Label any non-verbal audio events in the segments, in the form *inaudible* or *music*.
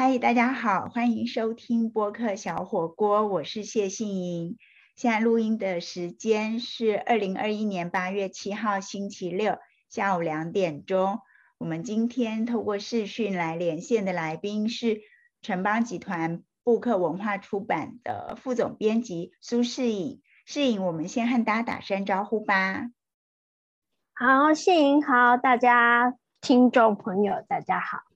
嗨，大家好，欢迎收听播客小火锅，我是谢杏莹。现在录音的时间是二零二一年八月七号星期六下午两点钟。我们今天透过视讯来连线的来宾是城邦集团布克文化出版的副总编辑苏世颖。世颖，我们先和大家打声招呼吧。好，谢颖好，大家听众朋友大家好。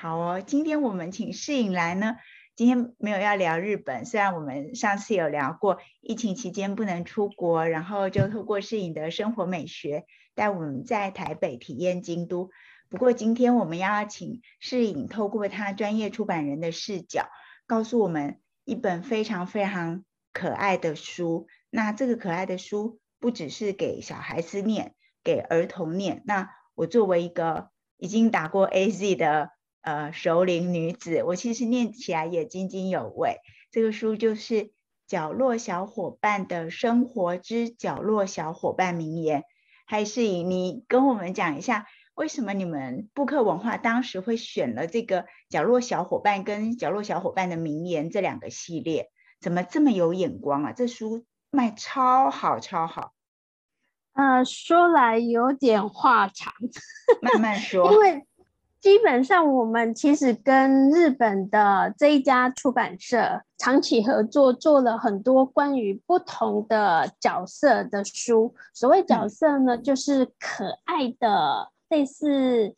好哦，今天我们请世颖来呢。今天没有要聊日本，虽然我们上次有聊过疫情期间不能出国，然后就透过世颖的生活美学带我们在台北体验京都。不过今天我们要请世颖透过他专业出版人的视角，告诉我们一本非常非常可爱的书。那这个可爱的书不只是给小孩子念，给儿童念。那我作为一个已经打过 AZ 的呃熟龄女子，我其实念起来也津津有味。这个书就是《角落小伙伴的生活之角落小伙伴名言》。还是以你跟我们讲一下，为什么你们布克文化当时会选了这个《角落小伙伴》跟《角落小伙伴的名言》这两个系列？怎么这么有眼光啊？这书。卖超好，超好。呃，说来有点话长，慢慢说。*laughs* 因为基本上我们其实跟日本的这一家出版社长期合作，做了很多关于不同的角色的书。所谓角色呢，就是可爱的，类似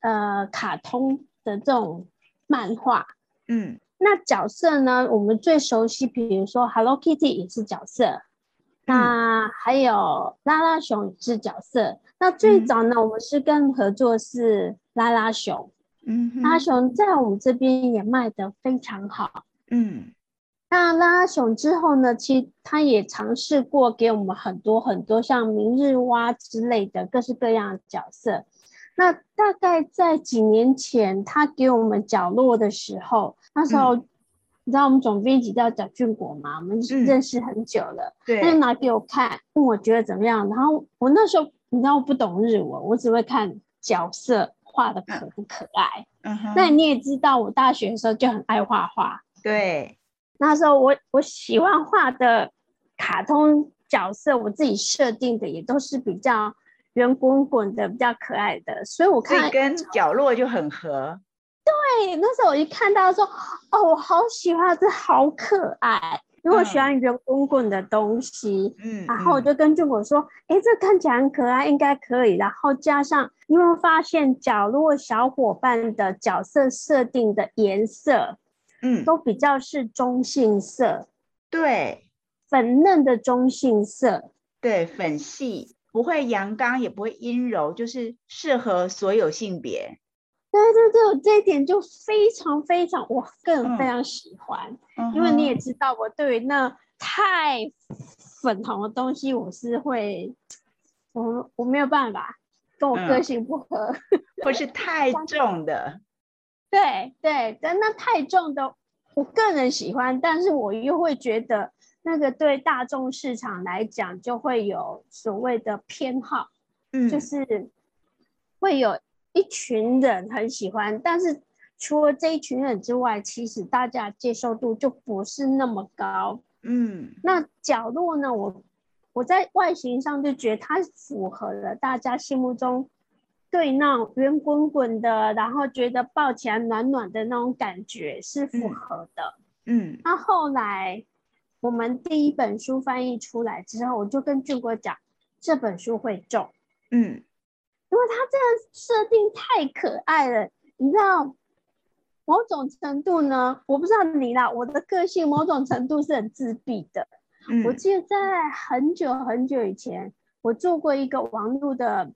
呃卡通的这种漫画。嗯。那角色呢？我们最熟悉，比如说 Hello Kitty 也是角色，那还有拉拉熊也是角色。那最早呢，我们是跟合作是拉拉熊，嗯，拉拉熊在我们这边也卖得非常好，嗯。那拉拉熊之后呢，其实他也尝试过给我们很多很多像明日蛙之类的各式各样的角色。那大概在几年前，他给我们角落的时候，那时候你知道我们总编辑叫蒋俊国嘛？我们认识很久了，对，他就拿给我看，问我觉得怎么样。然后我那时候你知道我不懂日文，我只会看角色画的可不可爱。嗯哼。那你也知道，我大学的时候就很爱画画。对。那时候我我喜欢画的卡通角色，我自己设定的也都是比较。圆滚滚的，比较可爱的，所以我看跟角落就很合。对，那时候我一看到说，哦，我好喜欢，这好可爱，因为我喜欢圆滚滚的东西。嗯，然后我就跟俊果说，哎，这看起来很可爱，应该可以。然后加上，因为发现角落小伙伴的角色设定的颜色，嗯，都比较是中性色，对，粉嫩的中性色，对，粉系。不会阳刚，也不会阴柔，就是适合所有性别。对对对，这一点就非常非常，我个人非常喜欢。因为你也知道，我对于那太粉红的东西，我是会，我我没有办法，跟我个性不合，或是 *laughs* 太重的。对对，但那太重的，我个人喜欢，但是我又会觉得。那个对大众市场来讲，就会有所谓的偏好，嗯，就是会有一群人很喜欢，但是除了这一群人之外，其实大家接受度就不是那么高，嗯。那角落呢？我我在外形上就觉得它符合了大家心目中对那种圆滚滚的，然后觉得抱起来暖暖的那种感觉是符合的，嗯。那后来。我们第一本书翻译出来之后，我就跟俊国讲，这本书会中，嗯，因为他这个设定太可爱了，你知道，某种程度呢，我不知道你啦，我的个性某种程度是很自闭的。我记得在很久很久以前，我做过一个网络的，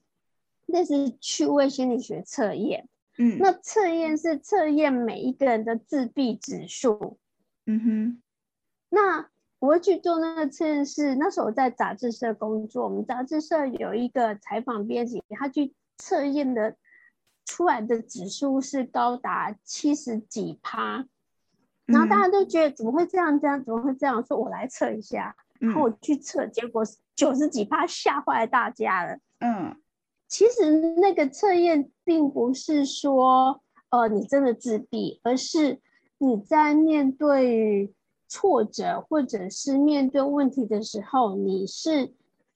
那是趣味心理学测验，嗯，那测验是测验每一个人的自闭指数，嗯哼，那。我会去做那个测验，是那时候我在杂志社工作，我们杂志社有一个采访编辑，他去测验的出来的指数是高达七十几趴，然后大家都觉得怎么会这样？这样怎么会这样？说我来测一下，然后我去测，结果九十几趴，吓坏大家了。嗯，其实那个测验并不是说。呃你真的自闭，而是你在面对挫折或者是面对问题的时候，你是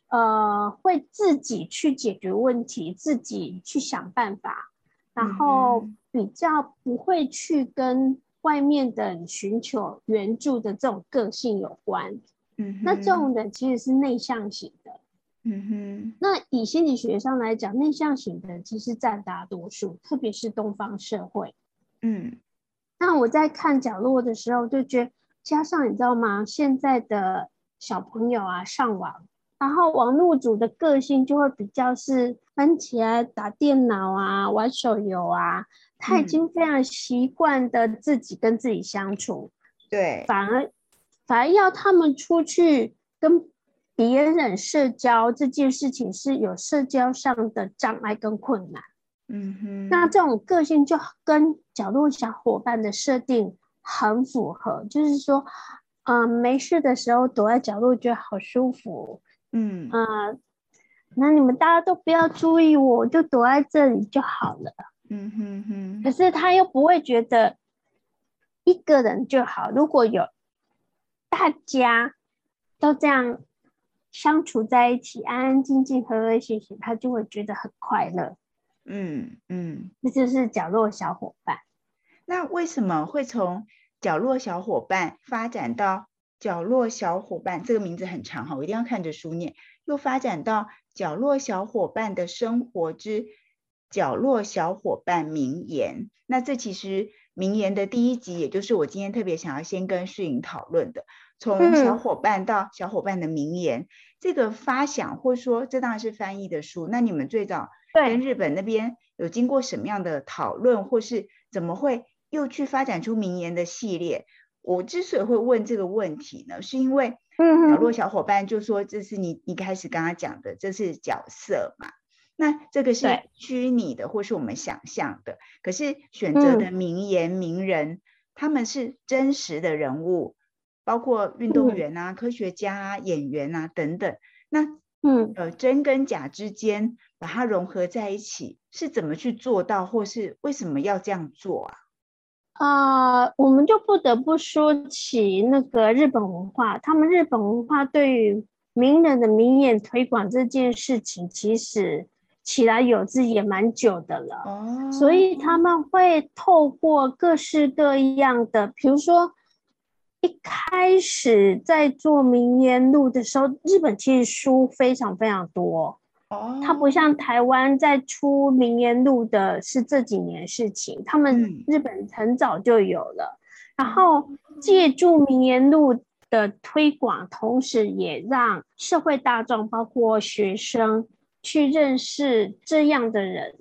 呃会自己去解决问题，自己去想办法，然后比较不会去跟外面的寻求援助的这种个性有关。嗯，那这种人其实是内向型的。嗯哼，那以心理学上来讲，内向型的其实占大多数，特别是东方社会。嗯，那我在看角落的时候，就觉得加上你知道吗？现在的小朋友啊，上网，然后网络主的个性就会比较是翻起来打电脑啊，玩手游啊，他已经非常习惯的自己跟自己相处。对，反而反而要他们出去跟。别人社交这件事情是有社交上的障碍跟困难，嗯哼，那这种个性就跟角落小伙伴的设定很符合，就是说，嗯，没事的时候躲在角落觉得好舒服，嗯啊，那你们大家都不要注意我，就躲在这里就好了，嗯哼哼，可是他又不会觉得一个人就好，如果有大家都这样。相处在一起，安安静静、和和谐谐，他就会觉得很快乐。嗯嗯，这就是角落小伙伴。那为什么会从角落小伙伴发展到角落小伙伴这个名字很长哈，我一定要看着书念。又发展到角落小伙伴的生活之角落小伙伴名言。那这其实名言的第一集，也就是我今天特别想要先跟世颖讨论的。从小伙伴到小伙伴的名言，这个发想或者说这当然是翻译的书。那你们最早跟日本那边有经过什么样的讨论，或是怎么会又去发展出名言的系列？我之所以会问这个问题呢，是因为角落小伙伴就说这是你一开始刚刚讲的，这是角色嘛？那这个是虚拟的或是我们想象的，可是选择的名言名人，他们是真实的人物。包括运动员啊、科学家啊、演员啊等等，那嗯呃真跟假之间把它融合在一起，是怎么去做到，或是为什么要这样做啊？啊，我们就不得不说起那个日本文化，他们日本文化对于名人的名言推广这件事情，其实起来有志也蛮久的了。哦，所以他们会透过各式各样的，比如说。一开始在做名言录的时候，日本其实书非常非常多哦。它不像台湾在出名言录的是这几年事情，他们日本很早就有了。然后借助名言录的推广，同时也让社会大众，包括学生去认识这样的人，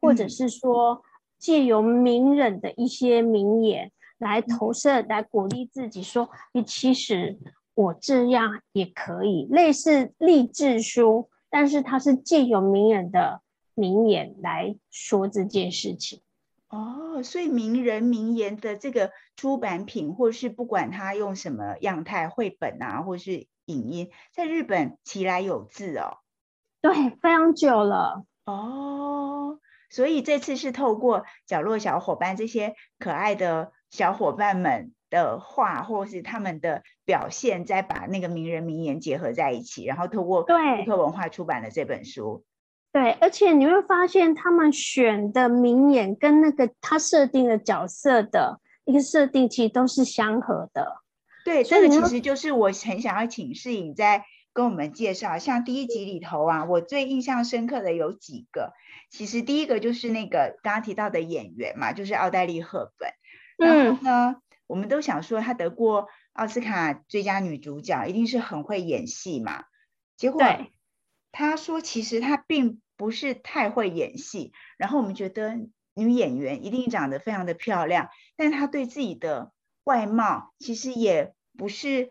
或者是说借由名人的一些名言。来投射，来鼓励自己，说：“你其实我这样也可以。”类似励志书，但是他是借由名人的名言来说这件事情。哦，所以名人名言的这个出版品，或是不管他用什么样态，绘本啊，或是影音，在日本其来有字哦。对，非常久了。哦，所以这次是透过角落小伙伴这些可爱的。小伙伴们的话，或是他们的表现，再把那个名人名言结合在一起，然后透过对克文化出版的这本书。对，而且你会发现，他们选的名言跟那个他设定的角色的一个设定，其实都是相合的。对，这个其实就是我很想要请世颖在跟我们介绍。像第一集里头啊，我最印象深刻的有几个。其实第一个就是那个刚刚提到的演员嘛，就是奥黛丽·赫本。然后呢，我们都想说她得过奥斯卡最佳女主角，一定是很会演戏嘛。结果她说，其实她并不是太会演戏。然后我们觉得女演员一定长得非常的漂亮，但她对自己的外貌其实也不是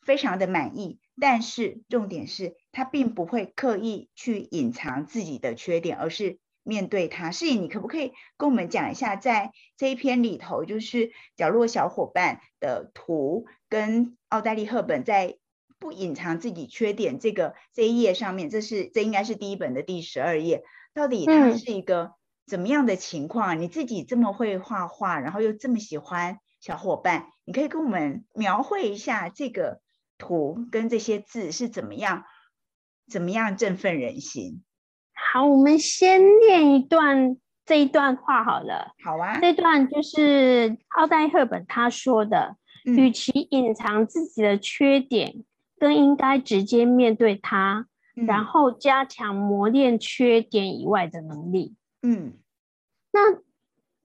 非常的满意。但是重点是她并不会刻意去隐藏自己的缺点，而是。面对他，是颖，你可不可以跟我们讲一下，在这一篇里头，就是角落小伙伴的图跟奥黛丽·赫本在不隐藏自己缺点这个这一页上面，这是这应该是第一本的第十二页，到底它是一个怎么样的情况？你自己这么会画画，然后又这么喜欢小伙伴，你可以跟我们描绘一下这个图跟这些字是怎么样，怎么样振奋人心？好，我们先念一段这一段话好了。好啊，这段就是奥黛赫本他说的：，与其隐藏自己的缺点，更应该直接面对它，然后加强磨练缺点以外的能力。嗯，那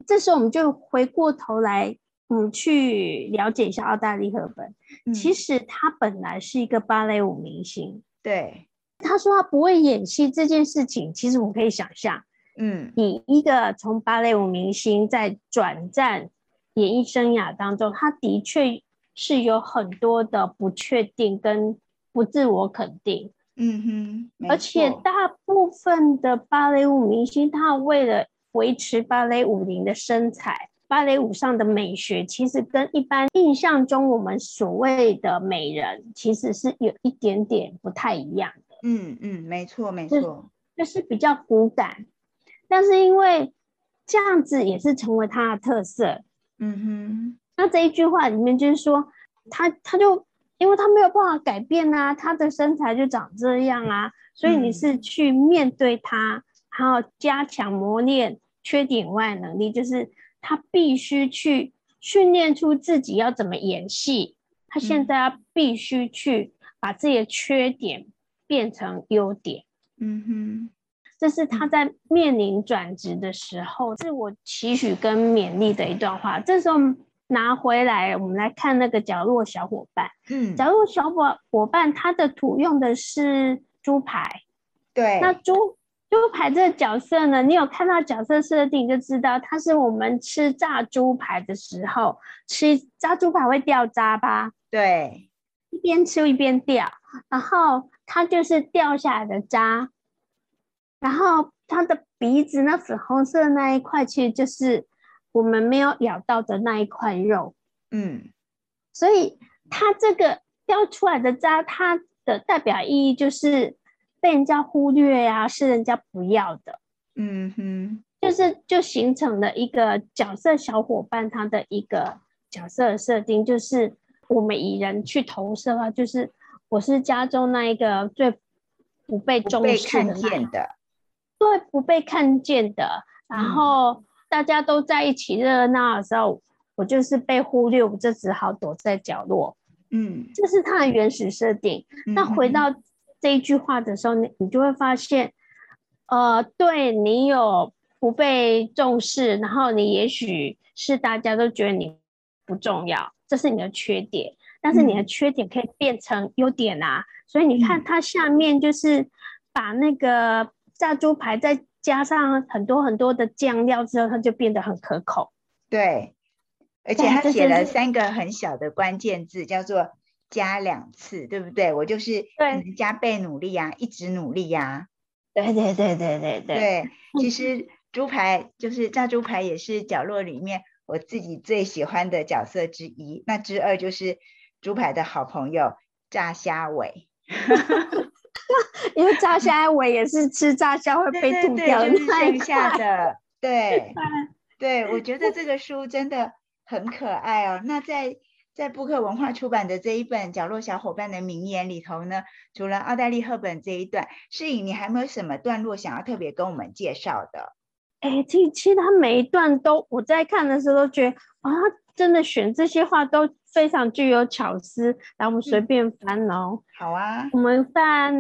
这时候我们就回过头来，嗯，去了解一下奥黛丽·赫本。其实她本来是一个芭蕾舞明星。对。他说他不会演戏这件事情，其实我可以想象，嗯，以一个从芭蕾舞明星在转战演艺生涯当中，他的确是有很多的不确定跟不自我肯定，嗯哼，而且大部分的芭蕾舞明星，他为了维持芭蕾舞龄的身材，芭蕾舞上的美学，其实跟一般印象中我们所谓的美人，其实是有一点点不太一样。嗯嗯，没错没错，就是比较骨感，但是因为这样子也是成为他的特色。嗯哼，那这一句话里面就是说，他他就因为他没有办法改变啊，他的身材就长这样啊，所以你是去面对他，然后加强磨练缺点外能力，就是他必须去训练出自己要怎么演戏，他现在要必须去把自己的缺点。变成优点，嗯哼，这是他在面临转职的时候，自我期许跟勉励的一段话。这时候拿回来，我们来看那个角落小伙伴，嗯，角落小伙伙伴，他的图用的是猪排，对，那猪猪排这个角色呢，你有看到角色设定就知道，他是我们吃炸猪排的时候，吃炸猪排会掉渣吧？对，一边吃一边掉，然后。它就是掉下来的渣，然后它的鼻子那粉红色那一块，其实就是我们没有咬到的那一块肉。嗯，所以它这个掉出来的渣，它的代表意义就是被人家忽略呀，是人家不要的。嗯哼，就是就形成了一个角色小伙伴，他的一个角色设定，就是我们以人去投射的话，就是。我是家中那一个最不被重视的，对，不被看见的。然后大家都在一起热闹的时候，我就是被忽略，我就只好躲在角落。嗯，这是他的原始设定。那回到这一句话的时候，你你就会发现，呃，对你有不被重视，然后你也许是大家都觉得你不重要，这是你的缺点。但是你的缺点可以变成优点啊，所以你看它下面就是把那个炸猪排再加上很多很多的酱料之后，它就变得很可口。对，而且他写了三个很小的关键字，叫做加两次，对不对？我就是加倍努力呀，一直努力呀。对对对对对对。对，其实猪排就是炸猪排，也是角落里面我自己最喜欢的角色之一。那之二就是。猪排的好朋友炸虾尾，*laughs* 因为炸虾尾也是吃炸虾会被吐掉的剩下的。*laughs* 对，对，我觉得这个书真的很可爱哦。那在在布克文化出版的这一本《角落小伙伴的名言》里头呢，除了奥黛丽·赫本这一段，诗颖，你还没有什么段落想要特别跟我们介绍的？哎，其其实他每一段都我在看的时候都觉得啊，真的选这些话都。非常具有巧思，来，我们随便翻哦。好啊，我们翻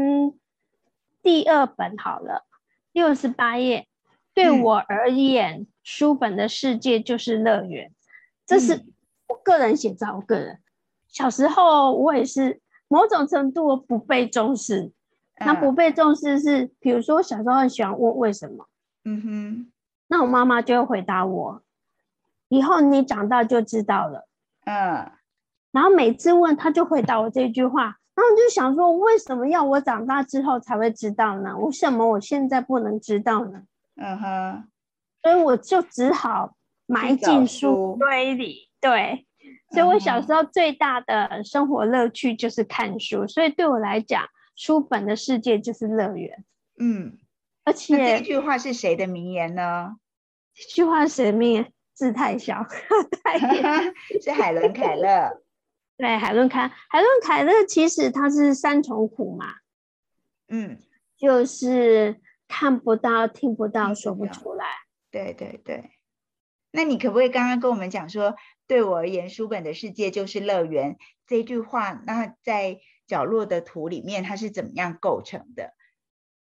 第二本好了，六十八页。对我而言，书本的世界就是乐园。这是我个人写照，我个人小时候我也是某种程度不被重视。那不被重视是，比如说我小时候很喜欢问为什么，嗯哼，那我妈妈就会回答我，以后你长大就知道了。嗯。然后每次问他就回答我这句话，然后就想说，为什么要我长大之后才会知道呢？为什么我现在不能知道呢？嗯哼，所以我就只好埋进书堆里。对，所以我小时候最大的生活乐趣就是看书，所以对我来讲，书本的世界就是乐园。嗯，而且这句话是谁的名言呢？这句话谁命？字太小，*laughs* 太 *laughs* 是海伦凯勒。对，海伦凯海伦凯勒其实他是三重苦嘛，嗯，就是看不到、听不到、说不出来。对对对。那你可不可以刚刚跟我们讲说，对我而言，书本的世界就是乐园这句话？那在角落的图里面，它是怎么样构成的？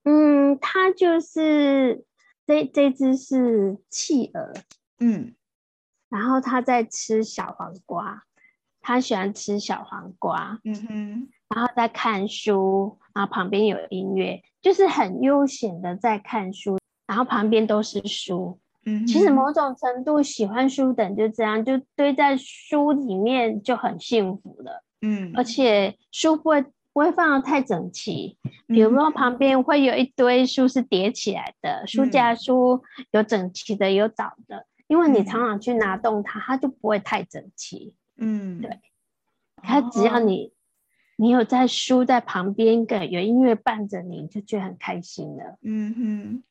嗯，它就是这这只是企鹅，嗯，然后它在吃小黄瓜，它喜欢吃小黄瓜，嗯哼，然后在看书，然后旁边有音乐，就是很悠闲的在看书，然后旁边都是书。嗯，其实某种程度喜欢书的人就这样，就堆在书里面就很幸福了。嗯，而且书不会不会放的太整齐，比如说旁边会有一堆书是叠起来的，书架书有整齐的，有找的，因为你常常去拿动它，它就不会太整齐。嗯，对，他只要你你有在书在旁边，跟有音乐伴着你，就觉得很开心了。嗯哼。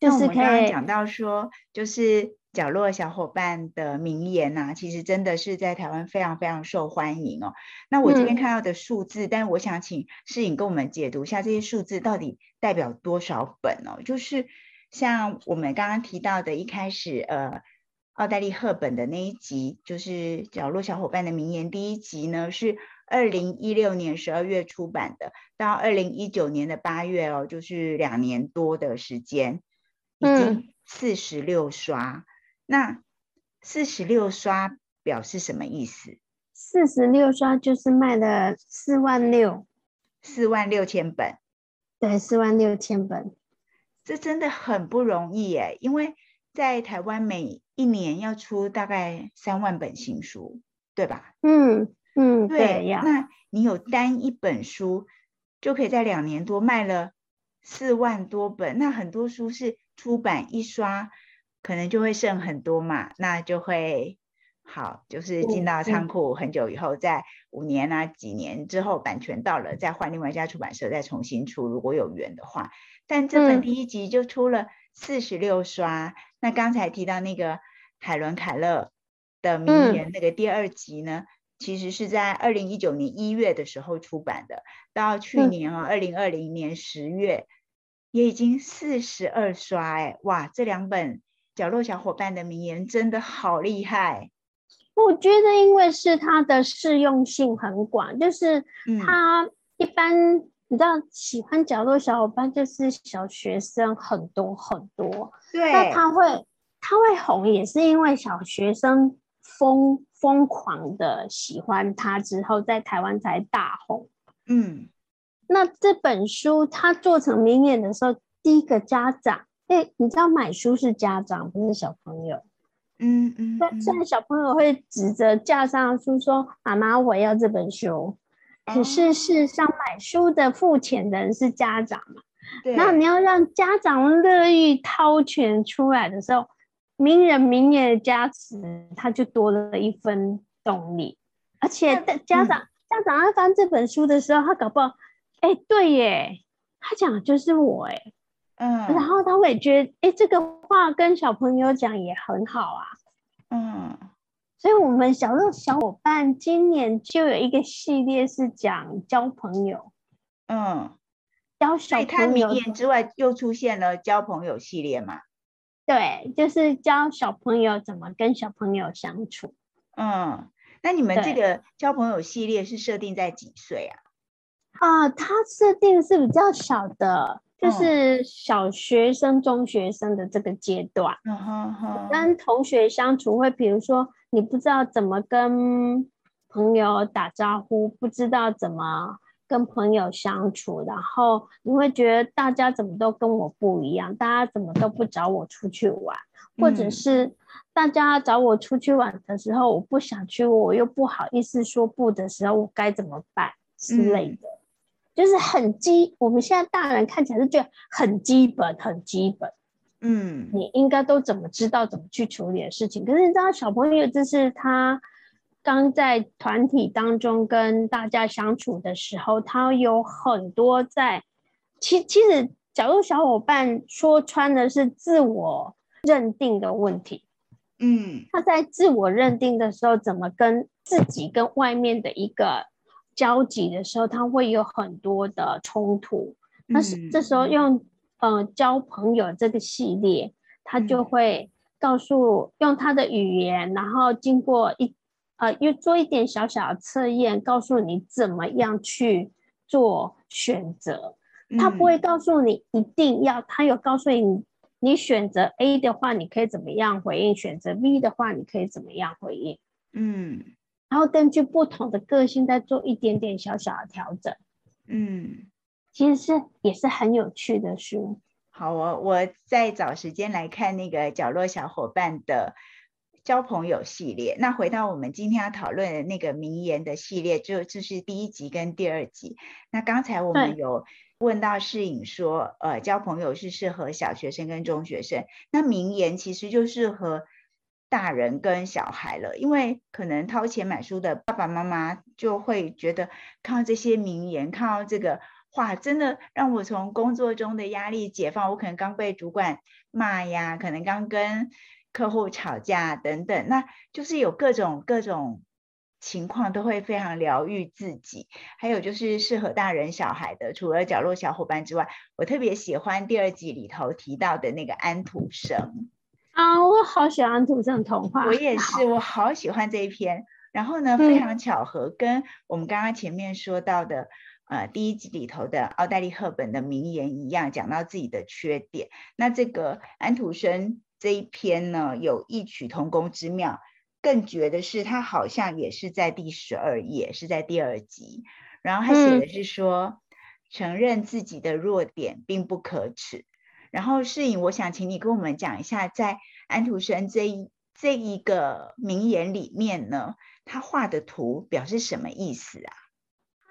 就是刚刚讲到说，就是角落小伙伴的名言呐，其实真的是在台湾非常非常受欢迎哦。那我这边看到的数字，但我想请诗颖跟我们解读一下这些数字到底代表多少本哦。就是像我们刚刚提到的，一开始呃，奥黛丽赫本的那一集，就是角落小伙伴的名言第一集呢，是二零一六年十二月出版的，到二零一九年的八月哦，就是两年多的时间。已经四十六刷，那四十六刷表示什么意思？四十六刷就是卖了四万六，四万六千本。对，四万六千本，这真的很不容易耶！因为在台湾每一年要出大概三万本新书，对吧？嗯嗯，对呀。那你有单一本书就可以在两年多卖了四万多本，那很多书是。出版一刷，可能就会剩很多嘛，那就会好，就是进到仓库很久以后，在五年啊几年之后，版权到了，再换另外一家出版社再重新出，如果有缘的话。但这本第一集就出了四十六刷，那刚才提到那个海伦凯勒的名言，那个第二集呢，其实是在二零一九年一月的时候出版的，到去年啊二零二零年十月。也已经四十二刷哎，哇！这两本角落小伙伴的名言真的好厉害。我觉得，因为是它的适用性很广，就是它一般你知道，喜欢角落小伙伴就是小学生很多很多。对。那他会他会红，也是因为小学生疯疯狂的喜欢他之后，在台湾才大红。嗯。那这本书他做成名演的时候，第一个家长，哎，你知道买书是家长，不是小朋友。嗯嗯。那现在小朋友会指着架上的书说：“妈妈，我要这本书。”可是事实上，买书的付钱的人是家长嘛？对。那你要让家长乐意掏钱出来的时候，名人名言的加持，他就多了一分动力。而且，家长家长在翻这本书的时候，他搞不好。哎，对耶，他讲的就是我哎，嗯，然后他会觉得，哎，这个话跟小朋友讲也很好啊，嗯，所以我们小乐小伙伴今年就有一个系列是讲交朋友，嗯，交小朋友之外又出现了交朋友系列嘛？对，就是教小朋友怎么跟小朋友相处。嗯，那你们这个交朋友系列是设定在几岁啊？啊，它设定是比较小的，就是小学生、中学生的这个阶段。嗯哼哼，跟同学相处会，比如说你不知道怎么跟朋友打招呼，不知道怎么跟朋友相处，然后你会觉得大家怎么都跟我不一样，大家怎么都不找我出去玩，或者是大家找我出去玩的时候，我不想去，我又不好意思说不的时候，我该怎么办之类的。就是很基，我们现在大人看起来是觉得很基本，很基本。嗯，你应该都怎么知道怎么去处理的事情？可是你知道，小朋友就是他刚在团体当中跟大家相处的时候，他有很多在。其其实，假如小伙伴说穿的是自我认定的问题。嗯，他在自我认定的时候，怎么跟自己跟外面的一个交集的时候，他会有很多的冲突。那是这时候用呃交朋友这个系列，他就会告诉用他的语言，然后经过一呃又做一点小小的测验，告诉你怎么样去做选择。他不会告诉你一定要，他有告诉你。你选择 A 的话，你可以怎么样回应？选择 B 的话，你可以怎么样回应？嗯，然后根据不同的个性再做一点点小小的调整。嗯，其实是也是很有趣的书。好，我我再找时间来看那个角落小伙伴的交朋友系列。那回到我们今天要讨论的那个名言的系列，就就是第一集跟第二集。那刚才我们有。问到世颖说，呃，交朋友是适合小学生跟中学生，那名言其实就适合大人跟小孩了，因为可能掏钱买书的爸爸妈妈就会觉得，看到这些名言，看到这个话，真的让我从工作中的压力解放。我可能刚被主管骂呀，可能刚跟客户吵架等等，那就是有各种各种。情况都会非常疗愈自己，还有就是适合大人小孩的。除了角落小伙伴之外，我特别喜欢第二集里头提到的那个安徒生啊，我好喜欢安徒生童话。我也是，我好喜欢这一篇。然后呢，非常巧合，跟我们刚刚前面说到的呃第一集里头的奥黛丽赫本的名言一样，讲到自己的缺点。那这个安徒生这一篇呢，有异曲同工之妙。更绝的是，他好像也是在第十二页，是在第二集。然后他写的是说，承认自己的弱点并不可耻。然后世颖，我想请你跟我们讲一下，在安徒生这一这一个名言里面呢，他画的图表示什么意思啊？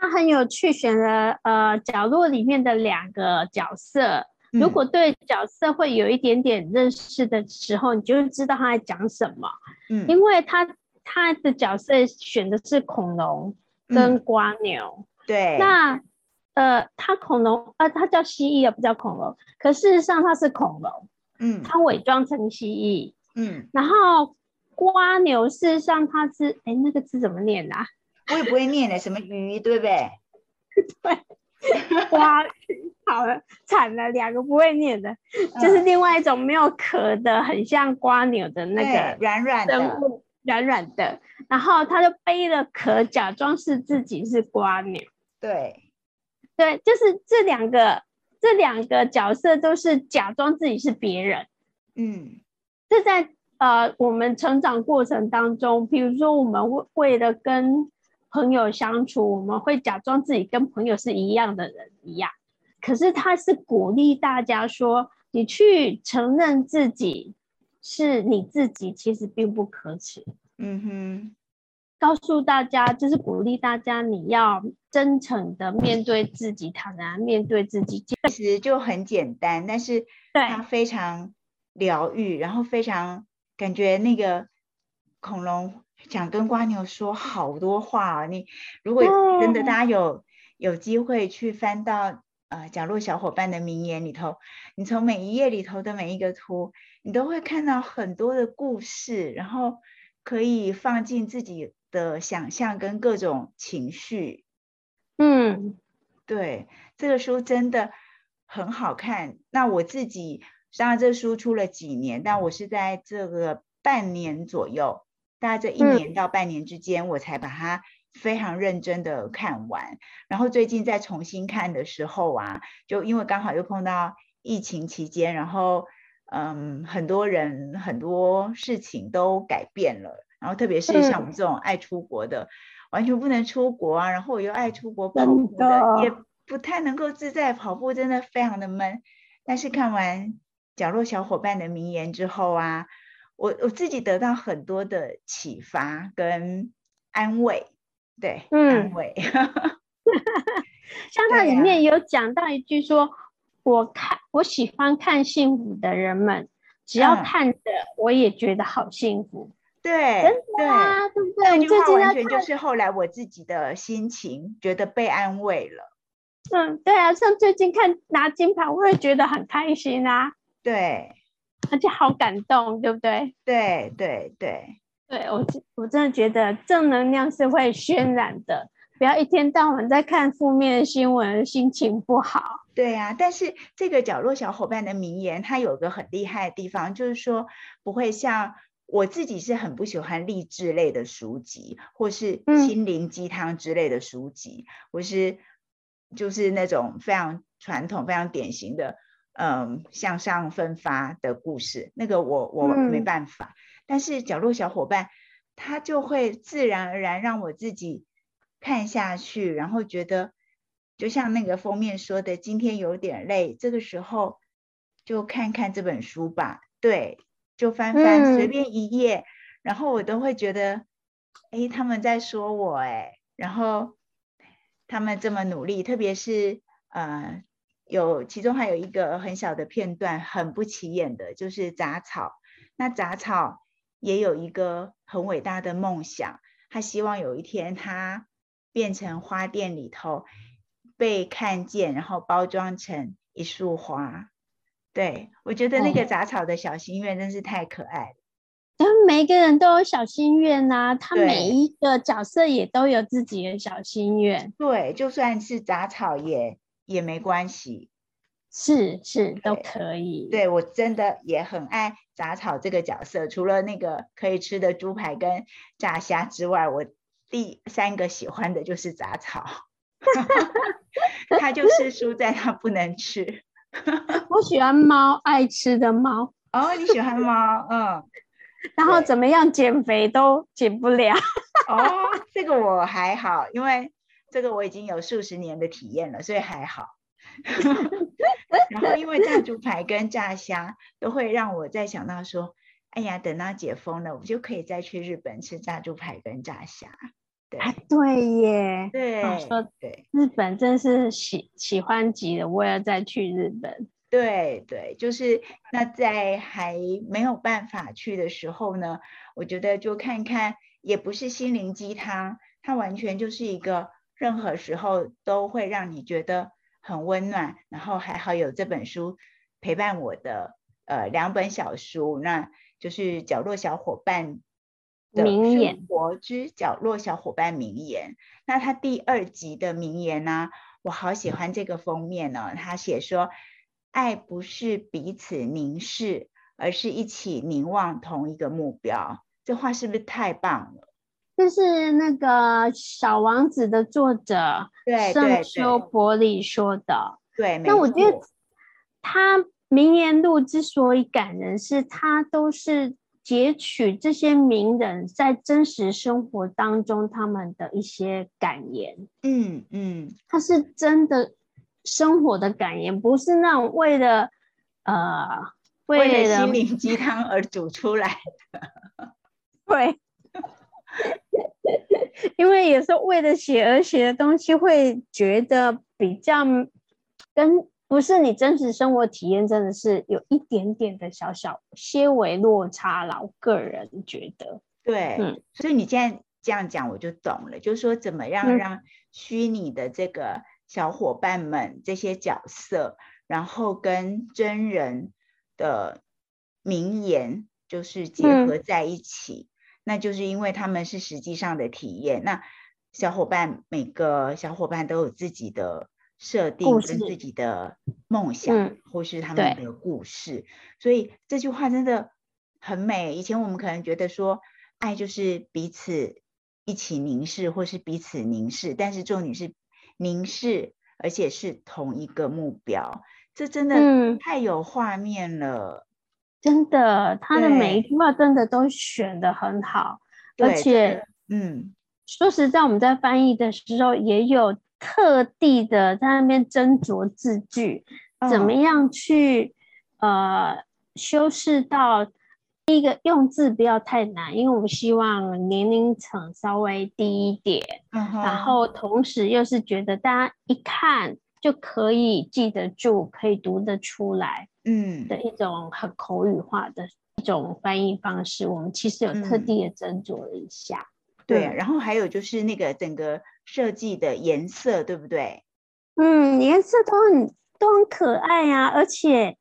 他很有趣，选了呃角落里面的两个角色。如果对角色会有一点点认识的时候，你就知道他在讲什么。嗯，因为他他的角色选的是恐龙跟瓜牛。对。那呃，他恐龙啊，他叫蜥蜴啊，不叫恐龙。可事实上他是恐龙。嗯。他伪装成蜥蜴。嗯。然后瓜牛事实上他是哎，那个字怎么念啊？我也不会念的，什么鱼对不对？对。瓜。好了，惨了，两个不会念的，就是另外一种没有壳的，很像瓜牛的那个软软的，软软的。然后他就背了壳，假装是自己是瓜牛。对，对，就是这两个，这两个角色都是假装自己是别人。嗯，这在呃我们成长过程当中，比如说我们为为了跟朋友相处，我们会假装自己跟朋友是一样的人一样。可是他是鼓励大家说，你去承认自己是你自己，其实并不可耻。嗯哼，告诉大家，就是鼓励大家，你要真诚的面对自己，坦然面对自己。其实就很简单，但是它非常疗愈，然后非常感觉那个恐龙想跟瓜牛说好多话啊。你如果真的大家有有机会去翻到。呃，角落小伙伴的名言里头，你从每一页里头的每一个图，你都会看到很多的故事，然后可以放进自己的想象跟各种情绪。嗯，对，这个书真的很好看。那我自己，当然这书出了几年，但我是在这个半年左右，大概这一年到半年之间，我才把它。非常认真的看完，然后最近在重新看的时候啊，就因为刚好又碰到疫情期间，然后嗯，很多人很多事情都改变了，然后特别是像我们这种爱出国的，完全不能出国啊，然后我又爱出国跑步的，也不太能够自在跑步，真的非常的闷。但是看完角落小伙伴的名言之后啊，我我自己得到很多的启发跟安慰。对，安慰。*laughs* 像它里面有讲到一句说：“我看我喜欢看幸福的人们，只要看着我也觉得好幸福。”对，真的啊，对不对？这句话完全就是后来我自己的心情，觉得被安慰了。嗯，对啊，像最近看拿金牌，我也觉得很开心啊。对，而且好感动，对不对？对 *laughs* 对对，对我我真的觉得正能量是会渲染的，不要一天到晚在看负面的新闻，心情不好。对呀，但是这个角落小伙伴的名言，它有个很厉害的地方，就是说不会像我自己是很不喜欢励志类的书籍，或是心灵鸡汤之类的书籍，或是就是那种非常传统、非常典型的。嗯，向上分发的故事，那个我我没办法。但是角落小伙伴，他就会自然而然让我自己看下去，然后觉得就像那个封面说的，今天有点累，这个时候就看看这本书吧。对，就翻翻随便一页，然后我都会觉得，哎，他们在说我，哎，然后他们这么努力，特别是呃。有，其中还有一个很小的片段，很不起眼的，就是杂草。那杂草也有一个很伟大的梦想，他希望有一天他变成花店里头被看见，然后包装成一束花。对我觉得那个杂草的小心愿真是太可爱了。但每个人都有小心愿呐，他每一个角色也都有自己的小心愿。对，就算是杂草也。也没关系，是是都可以。对我真的也很爱杂草这个角色，除了那个可以吃的猪排跟炸虾之外，我第三个喜欢的就是杂草。*laughs* 它就是输在它不能吃。*laughs* 我喜欢猫，爱吃的猫。哦，你喜欢猫，嗯。然后怎么样减肥都减不了。哦，这个我还好，因为。这个我已经有数十年的体验了，所以还好。*laughs* 然后因为炸猪排跟炸虾都会让我在想到说，哎呀，等到解封了，我就可以再去日本吃炸猪排跟炸虾。对啊，对耶，对，说对，日本真是喜喜欢极了，我要再去日本。对对，就是那在还没有办法去的时候呢，我觉得就看看，也不是心灵鸡汤，它完全就是一个。任何时候都会让你觉得很温暖，然后还好有这本书陪伴我的，呃，两本小书，那就是角落小伙伴的生活之角落小伙伴名言。那他第二集的名言呢，我好喜欢这个封面呢，他写说，爱不是彼此凝视，而是一起凝望同一个目标。这话是不是太棒了？这是那个小王子的作者圣修伯里说的。对，那我觉得他名言录之所以感人，是他都是截取这些名人在真实生活当中他们的一些感言。嗯嗯，他是真的生活的感言，不是那种为了呃为了心灵鸡汤而煮出来的。*laughs* 对。*laughs* 因为有时候为了写而写的东西，会觉得比较跟不是你真实生活体验，真的是有一点点的小小些微落差啦。我个人觉得，对，嗯，所以你现在这样讲，我就懂了，就是说怎么样让虚拟的这个小伙伴们这些角色，然后跟真人的名言就是结合在一起。那就是因为他们是实际上的体验。那小伙伴每个小伙伴都有自己的设定跟自己的梦想，或是他们的故事。所以这句话真的很美。以前我们可能觉得说，爱就是彼此一起凝视，或是彼此凝视。但是重点是凝视，而且是同一个目标。这真的太有画面了。真的，他的每一句话真的都选的很好，而且，嗯，说实在，我们在翻译的时候也有特地的在那边斟酌字句，怎么样去呃修饰到第一个用字不要太难，因为我们希望年龄层稍微低一点，然后同时又是觉得大家一看就可以记得住，可以读得出来。嗯，的一种很口语化的一种翻译方式，我们其实有特地的斟酌了一下。对，然后还有就是那个整个设计的颜色，对不对？嗯，颜色都很都很可爱呀，而且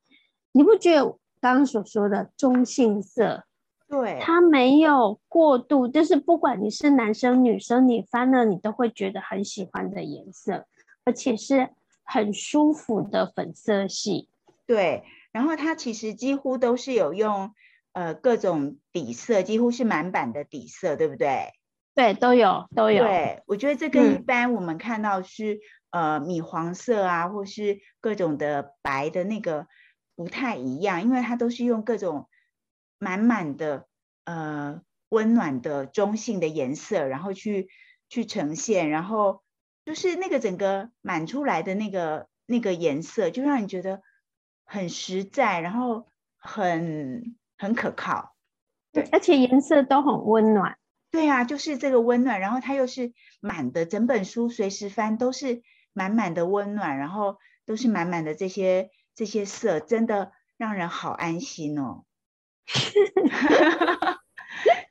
你不觉得刚刚所说的中性色，对，它没有过度，就是不管你是男生女生，你翻了你都会觉得很喜欢的颜色，而且是很舒服的粉色系。对，然后它其实几乎都是有用呃各种底色，几乎是满版的底色，对不对？对，都有都有。对，我觉得这跟一般我们看到是呃米黄色啊，或是各种的白的那个不太一样，因为它都是用各种满满的呃温暖的中性的颜色，然后去去呈现，然后就是那个整个满出来的那个那个颜色，就让你觉得。很实在，然后很很可靠，对，而且颜色都很温暖。对啊，就是这个温暖，然后它又是满的，整本书随时翻都是满满的温暖，然后都是满满的这些这些色，真的让人好安心哦。*laughs*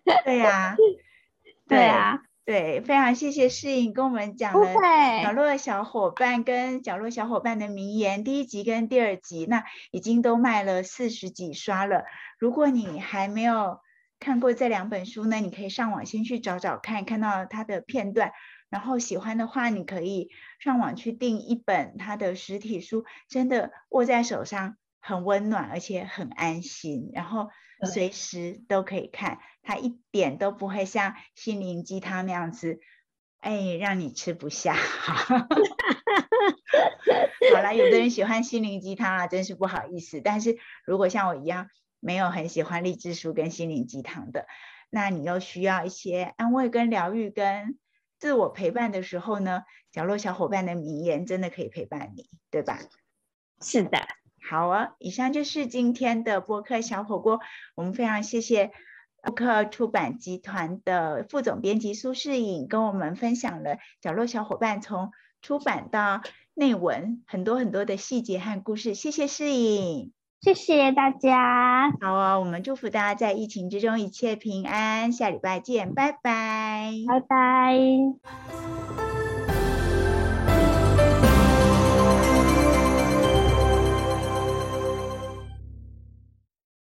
*laughs* 对呀，*laughs* 对啊。对，非常谢谢适应跟我们讲了角落的小伙伴跟角落小伙伴的名言，第一集跟第二集，那已经都卖了四十几刷了。如果你还没有看过这两本书呢，你可以上网先去找找看，看到它的片段，然后喜欢的话，你可以上网去订一本它的实体书，真的握在手上很温暖，而且很安心，然后。随时都可以看，它一点都不会像心灵鸡汤那样子，哎，让你吃不下。*laughs* 好了，有的人喜欢心灵鸡汤啊，真是不好意思。但是如果像我一样没有很喜欢励志书跟心灵鸡汤的，那你又需要一些安慰跟疗愈跟自我陪伴的时候呢，角落小伙伴的名言真的可以陪伴你，对吧？是的。好啊，以上就是今天的播客小火锅。我们非常谢谢播客出版集团的副总编辑苏世颖，跟我们分享了角落小伙伴从出版到内文很多很多的细节和故事。谢谢世颖，谢谢大家。好啊，我们祝福大家在疫情之中一切平安。下礼拜见，拜拜，拜拜。